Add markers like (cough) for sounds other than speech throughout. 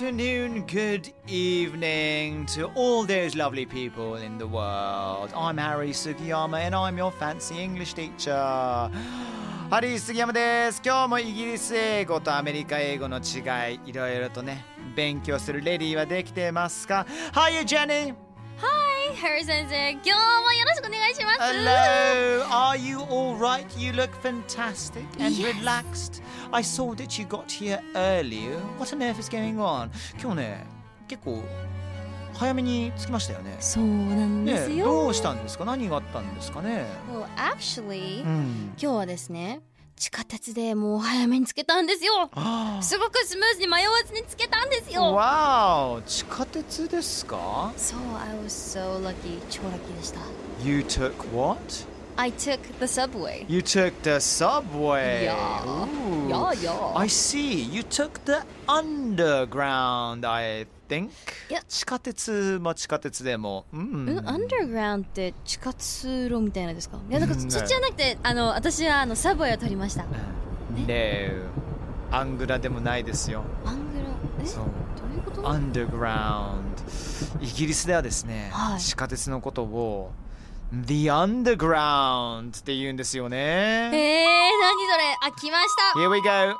afternoon, good evening to all those lovely people in the world. I'm Harry Sugiyama and I'm your fancy English teacher. ハリー杉山です。今日もイギリス英語とアメリカ英語の違い、いろいろとね、勉強するレディーはできてますか ?Hi, Jenny! ハリー先生、今日もよろしくお願いします。Hello, are you all right? You look fantastic and Yes. relaxed. I saw that you got here earlier. What on earth is going on? 今日ね、結構早めに着きましたよね。そうなんですね、よ。どうしたんですか何があったんですかね Well, actually、うん。今日はですね、地下鉄でもう早めにつけたんですよ。あすごくスムーズに迷わずにつけたんですあよ。わお、地下鉄ですか？そう、I was so lucky. 超ラッキーでした。?You took what? I took the subway. You took the subway. Yeah. Ooh. Yeah, yeah. I see. You took the underground, I think. いや地下鉄も地下鉄でも。うん。うん、アンダーグラウンドって地下通路みたいなですか？(laughs) いやだからうんそっちじゃなくてあの私はあのサブウェイを取りました No. アングラでもないですよ。アングラ？え？そう。どういうこと？Underground。イギリスではですね、はい地下鉄のことを The Underground って言うんですよえー、ね。何それあ来ました Here we go.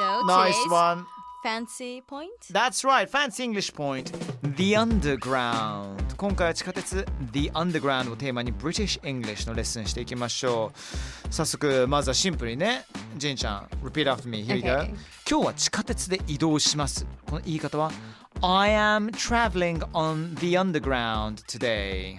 So Nice one. fancy point That's right, fancy English point. The Underground. 今回は地下鉄 The Underground をテーマに British English のレッスンしていきましょう。早速、まずはシンプルにね、ジェンちゃん、repeat after me. Here we go. 今日は地下鉄で移動します。この言い方は I am traveling on the underground today.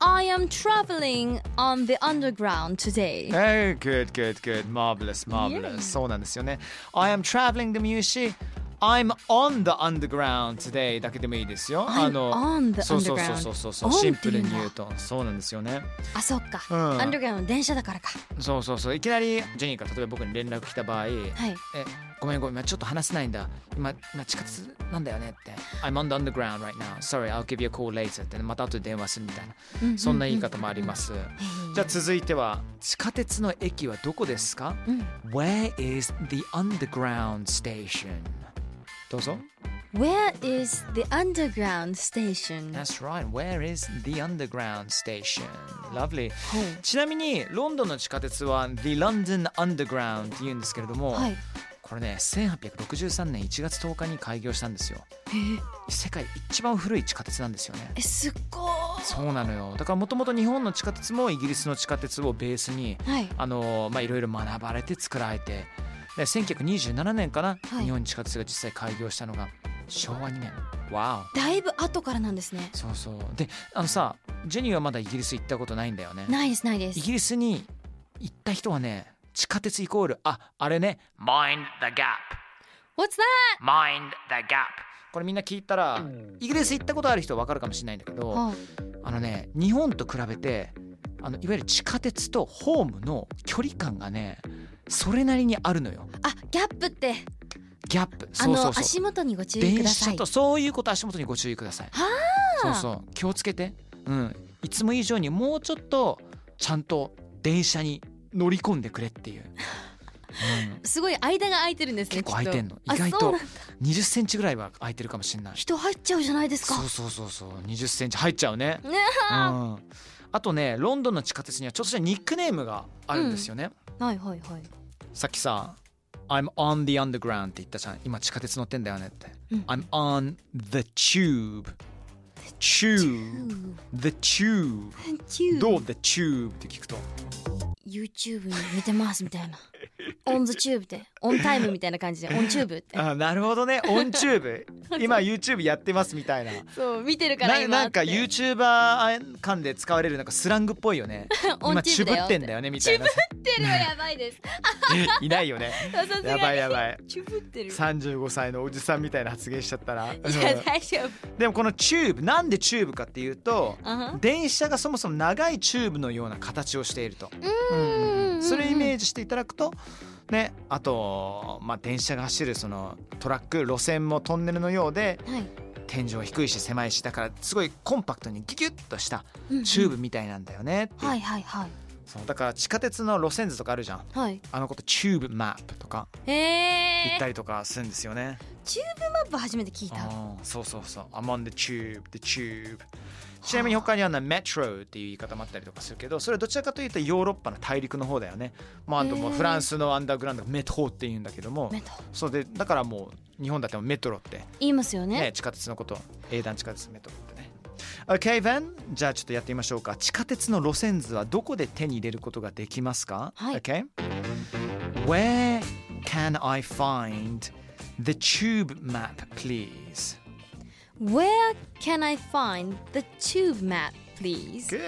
I am traveling on the underground today Oh, good, good, good. Marvelous, marvelous. Yeah. そうなんですよね。I am traveling でも言うし、 I'm on the underground today だけでもいいですよ。I'm on the そうそうそうそうそう。シンプルに言うとそうなんですよね。あそっか、うん。アンダーグラウンド電車だからか。そうそうそう。いきなりジェニーから例えば僕に連絡来た場合、はい。えごめんごめん今ちょっと話せないんだ。今今地下鉄なんだよねって。I'm on the underground right now. Sorry I'll give you a call later ってまた後で電話するみたいな、そんな言い方もあります、じゃあ続いては地下鉄の駅はどこですか、Where is the underground station? どうぞ Where is the underground station? That's right. Where is the underground station? Lovely. ちなみにロンドンの地下鉄は The London Underground って言うんですけれども、はいこれね1863年1月10日に開業したんですよ。世界一番古い地下鉄なんですよね。えすっごーそうなのよ。だからもともと日本の地下鉄もイギリスの地下鉄をベースにはいあのまあいろいろ学ばれて作られてで1927年かな、はい日本地下鉄が実際開業したのが昭和2年。わお。だいぶ後からなんですねそうそうであのさジェニーはまだイギリス行ったことないんだよねないですないですイギリスに行った人はね地下鉄イコールああれね Mind the gap. What's that? Mind the gap. これみんな聞いたらイギリス行ったことある人は分かるかもしれないんだけどはあのね日本と比べてあのいわゆる地下鉄とホームの距離感がねそれなりにあるのよ。あギャップって。ギャップ。あそうそうそう。の足元にご注意く電ださい。車とそういうこと足元にご注意ください。はそうそう。気をつけて。うん。いつも以上にもうちょっとちゃんと電車に乗り込んでくれっていう。(laughs) すごい間が空いてるんですね結構空いてんの。意外とあそうなんだ。20センチぐらいは空いてるかもしれない。人入っちゃうじゃないですか。そうそうそうそう。20センチ入っちゃうね。ね (laughs) うん。あとねロンドンの地下鉄にはちょっとしたニックネームがあるんですよね、はいはいはいさっきさ I'm on the underground って言ったじゃん今地下鉄乗ってんだよねって、うん I'm on the tube tube the tube どう the tube って聞くと YouTube に見てますみたいな (laughs) On the tube って。オンタイムみたいな感じで。On tube って。あなるほどね。 on tube 今 YouTube やってますみたいな。そう見てるからな今なんか YouTuber 間で使われるなんかスラングっぽいよね。オ (laughs) ン今チュブチューブだよってんだよねみたいな。チュブってるはやばいです。(laughs) いないよね。やばいやばい。チュブってる。い35歳のおじさんみたいな発言しちゃったら。や大丈夫。でもこのチューブなんでチューブかっていうとあは電車がそもそも長いチューブのような形をしていると、うんそれイメージしていただくとねあと、まあ、電車が走るそのトラック路線もトンネルのようではい。天井低いし狭いしだからすごいコンパクトにギュギュッとしたうんチューブみたいなんだよねう。はいはいはい。そうだから地下鉄の路線図とかあるじゃん。はい。あのこと tube map とかへえ言ったりとかするんですよね、 tube map 初めて聞いた。そうそうそう。I'm on the tube the tube ちなみに他にはなメトロっていう言い方もあったりとかするけどそれはどちらかというとヨーロッパの大陸の方だよね。まああともフランスのアンダーグラウンドがメトロって言うんだけども。そうでだからもう日本だってもメトロって。言いますよね。ね地下鉄のこと。英断地下鉄メトロってね。OK then じゃあちょっとやってみましょうか。地下鉄の路線図はどこで手に入れることができますか、はい。OK Where can I find the tube map please? Where can I find the tube map please? Good.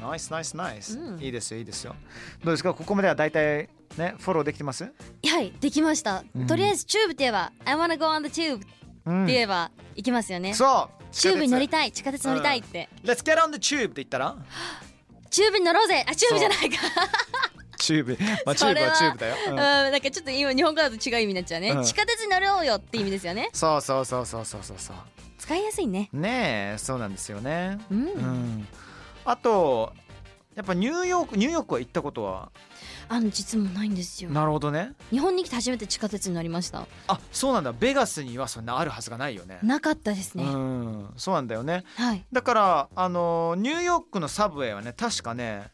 Nice nice nice、いいですよいいですよ。どうですか？ここまでは大体ねフォローできてます？はいできました、うん。とりあえずチューブって言えば I wanna go on the tube ってうん言えば行きますよね、そう。チューブに乗りたたい地下鉄乗りたいって、Let's get on the tube って言ったら？チューブに乗ろうぜ。あチューブじゃないかチューブ。(laughs) まあチューブはチューブだよ、うん、うん。なんかちょっと今日本語だと違う意味になっちゃうね、うん。地下鉄に乗ろうよって意味ですよね。そうそうそうそうそうそうそう。使いやすいね。ねえそうなんですよね。うん、うん。あとやっぱニューヨークニューヨークは行ったことは？あの実もないんですよ。なるほどね。日本に来て初めて地下鉄に乗りました。あそうなんだ。ベガスにはそんなあるはずがないよね。なかったですね、うん。そうなんだよね。はい。だからあのニューヨークのサブウェイはね確かね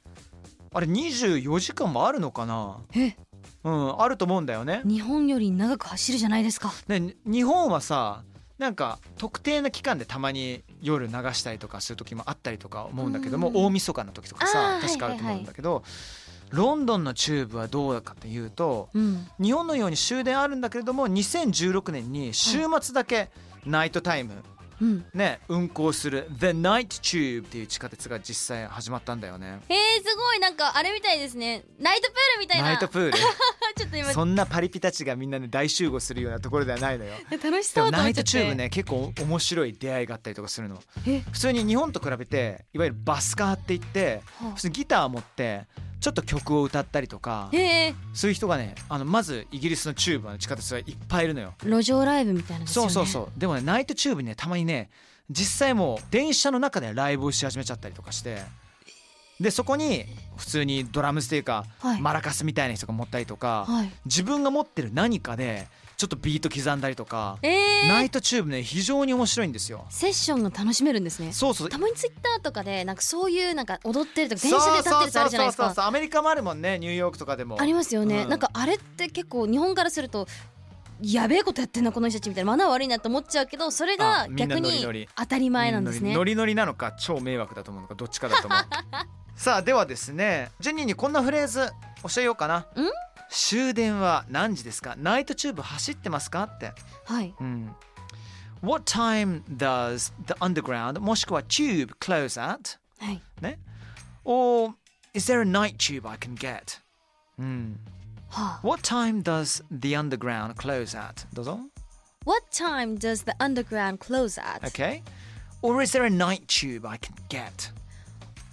あれ24時間もあるのかな？え？うんあると思うんだよね。日本より長く走るじゃないですか。ねに日本はさなんか特定の期間でたまに夜流したりとかする時もあったりとか思うんだけどもうん大晦日の時とかさ確かあると思うんだけど、ロンドンのチューブはどうかというとうん。日本のように終電あるんだけれども2016年に週末だけ night time、うんね運行する The Night Tube っていう地下鉄が実際始まったんだよね。えー、すごい。なんかあれみたいですね。ナイトプールみたいな。ナイトプールちょっと今そんなパリピたちがみんなで大集合するようなところではないのよ。(laughs) 楽しそうと Night Tube ね結構面白い出会いがあったりとかするの。え？普通に日本と比べていわゆる busker って言ってはあ。普通にギター持ってちょっと曲を歌ったりとかへえ。そういう人がねあのまずイギリスのチューブの地下鉄はいっぱいいるのよ。路上ライブみたいなね。そうそうそう。でもね Night Tube にねたまにね実際もう電車の中でライブをし始めちゃったりとかしてでそこに普通にドラムスっていうか、はい。マラカスみたいな人が持ったりとか、はい。自分が持ってる何かでちょっとビート刻んだりとか、えー、 Night Tube ね非常に面白いんですよ。セッションが楽しめるんですね。そうそう。たまにツイッターとかでなんかそういうなんか踊ってるとか電車で歌ってるやつあるじゃないですそうそうそうそか。うアメリカもあるもんねニューヨークとかでも。ありますよね、うん。なんかあれって結構日本からするとやべえことやってんなこの人たちみたいなマナー悪いなって思っちゃうけどそれあが逆に当たり前なんですね。ノリノリなのか超迷惑だと思う。のかどっちかだと思うさあではですねジェニーにこんなフレーズ教えようかな終電は何時ですかナイトチューブ走ってますかってはいうん What time does the underground もしくは tube close at はいね Or is there a night tube I can get うんはあ What time does the underground close at どうぞ What time does the underground close at? Okay Or is there a night tube I can get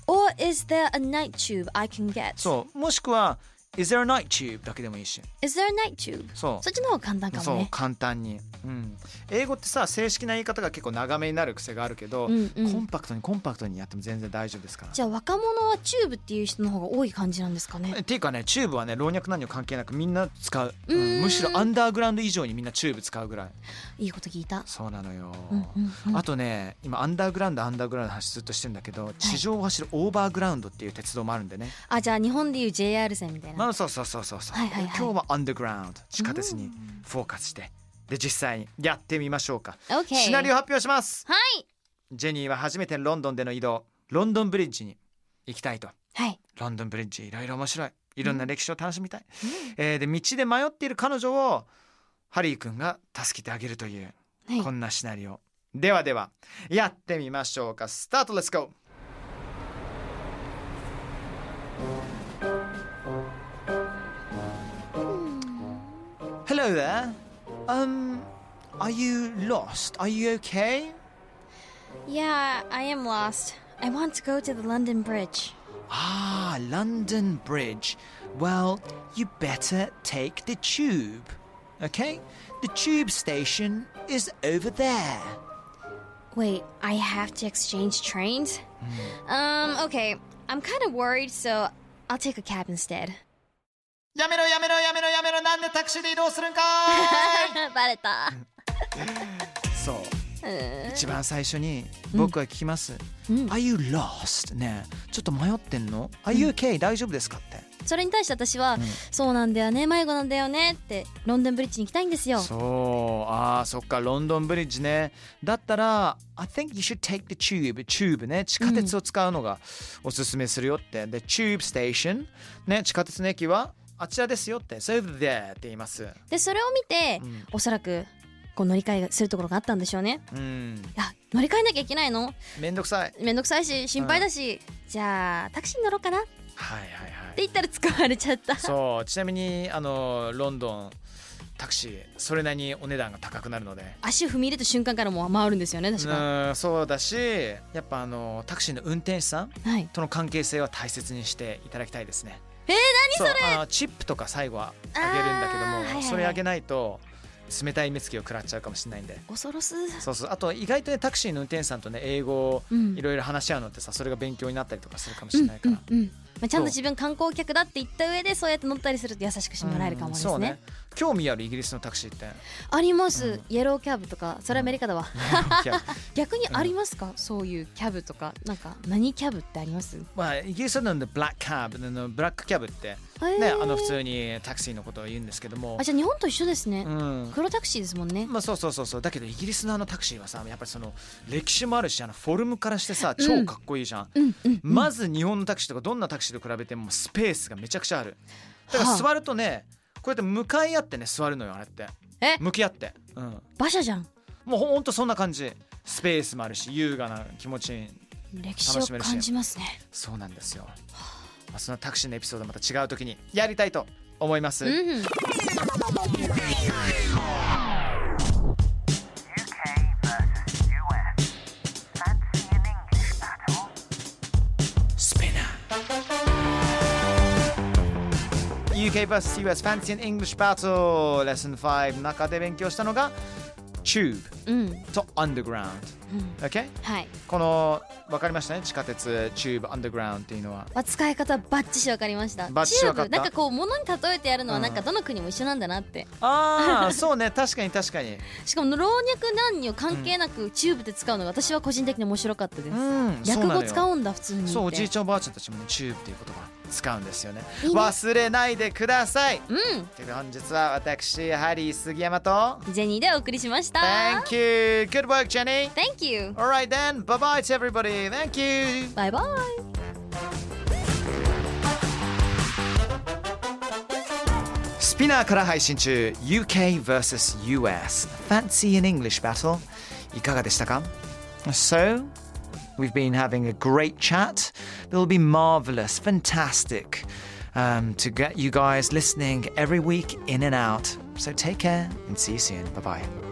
Or is there a night tube I can get? そうもしくは Is there a night tube? だけでもいいし。Is there a night tube? そう。そっちの方が簡単かそう。簡単に。うん、英語ってさ正式な言い方が結構長めになる癖があるけど、うんうん。コンパクトにコンパクトにやっても全然大丈夫ですから。じゃあ若者はチューブっていう人の方が多い感じなんですかね。っていうかねチューブはね老若男女関係なくみんな使う、うーんむしろアンダーグラウンド以上にみんなチューブ使うぐらい。いいこと聞いた。そうなのよ、うんうんうんあとね今アンダーグラウンドアンダーグラウンドの話ずっとしてるんだけど地上を走る Overground っていう鉄道もあるんでね、あじゃあ日本でいう JR 線みたいなまあそうそうそうそうそう、はいはいはい。今日はアンダーグラウンド地下鉄にフォーカスして。で実際にやってみましょうか。OK シナリオ発表します。はい。ジェニーは初めてロンドンでの移動。ロンドンブリッジに行きたいと。はい。ロンドンブリッジいろいろ面白い。いろんな歴史を楽しみたい、えーで道で迷っている彼女をハリー君が助けてあげるという、はい。こんなシナリオ。ではではやってみましょうか。スタートレッツゴー Hello there. Um, are you lost? Are you okay? Yeah I am lost I want to go to the London Bridge Ah, London Bridge. Well, you better take the tube. Okay? The tube station is over there. Wait I have to exchange trains Um okay I'm kind of worried so I'll take a cab instead やめろやめろやめろやめろなんでタクシーで移動するんか (laughs) バレた。(laughs) そう。一番最初に僕は聞きます、うん。Are you lost? ねえ。ちょっと迷ってんの？Are you okay? 大丈夫ですかって。それに対して私は、そうなんだよね迷子なんだよねってロンドンブリッジに行きたいんですよ。そう。あーそっかロンドンブリッジね。だったら I think you should take the tube. チューブね。地下鉄を使うのがおすすめするよって、で tube station ね地下鉄の駅はあちらですよって there って言います。でそれを見て、うん。おそらくこう乗り換えするところがあったんでしょうね。うん。いや乗り換えなきゃいけないの？めんどくさい。めんどくさいし心配だし、じゃあタクシーに乗ろうかな？ってはいはいはい。言ったら使われちゃった。そうちなみにあのロンドンタクシーそれなりにお値段が高くなるので。足を踏み入れた瞬間からもう回るんですよね確か。うんそうだしやっぱあのタクシーの運転手さんはい。との関係性は大切にしていただきたいですね。えー何それ？あのチップとか最後はあげるんだけども、はいはいはい。それあげないと冷たい目つきを食らっちゃうかもしれないんで。恐ろすそうそう。あと意外とねタクシーの運転手さんとね英語をうん。いろいろ話し合うのってさそれが勉強になったりとかするかもしれないから。うんうんまあ、ちゃんと自分観光客だって言った上でそうやって乗ったりすると優しくしてもらえるかもですね,、ね。興味あるイギリスのタクシーって。あります、イエローキャブとかそれアメリカだわ、(laughs) 逆にありますか、そういうキャブとか。なんか何キャブってあります？まあイギリスなんでブラックキャブのブラックキャブってねあの普通にタクシーのことを言うんですけども。あじゃあ日本と一緒ですね、うん。黒タクシーですもんね、まあそうそうそうそう。だけどイギリスのあのタクシーはさやっぱりその歴史もあるしあのフォルムからしてさ超かっこいいじゃん、うんうん。まず日本のタクシーとかどんなタクシーと比べてもスペースがめちゃくちゃある。だからはあ座るとねこうやって向かい合ってね座るのよあれって。え？向き合って、うん、馬車じゃん。もうほんとそんな感じ。スペースもあるし優雅な気持ち。いい歴史を感じますね。そうなんですよ、まあ、そのタクシーのエピソードまた違う時にやりたいと思います、うん、ー UK vs US Fancy and English Battle レッスン5中で勉強したのが Tube うんと Underground、OK? はいこの分かりましたね。地下鉄 Tube Underground っていうのは。まあ使い方バッチシ分かりました。バッチシ分かった？チューブなんかこう物に例えてやるのはうん。なんかどの国も一緒なんだなって、ああ (laughs) そうね。確かに確かに。しかも老若男女関係なくチューブで使うのが私は個人的に面白かったです、うん略語使ううんだ普通にそうおじいちゃんおばあちゃんたちもね Tube っていう言葉使うんですよね。ね忘れないでください。うん。と本日は私ハリー杉山と。ジェニーでお送りしました。Thank you. Good work Jenny. Thank you. Alright then. Bye bye to everybody Thank you バイバイスピナーから配信中 UK vs.US Fancy in English Battle いかがでしたか So, we've been having a great chat. It'll be marvelous, fantastic um, to get you guys listening every week in and out. So take care and see you soon. Bye bye.